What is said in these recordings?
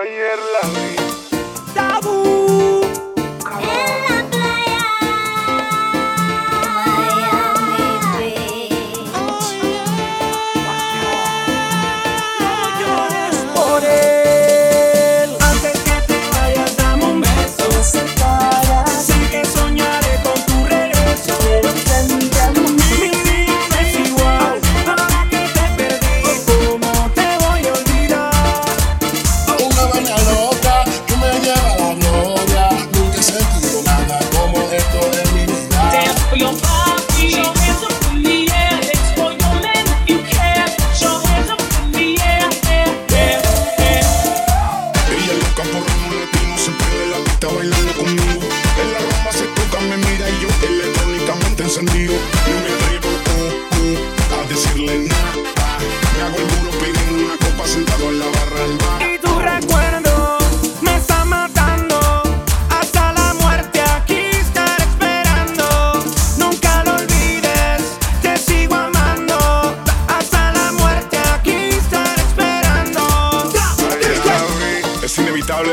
ayer la vi. bailando conmigo. En la se toca, me mira y yo electrónicamente encendido. No me a decirle nada. Me hago el una copa sentado en la barra bar. Y tu recuerdo me está matando. Hasta la muerte aquí estar esperando. Nunca lo olvides, te sigo amando. Hasta la muerte aquí estar esperando. Es inevitable,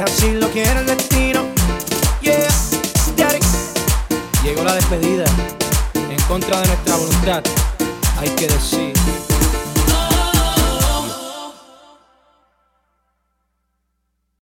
Ah, si así lo quiere el destino, yeah. Llegó la despedida en contra de nuestra voluntad, hay que decir.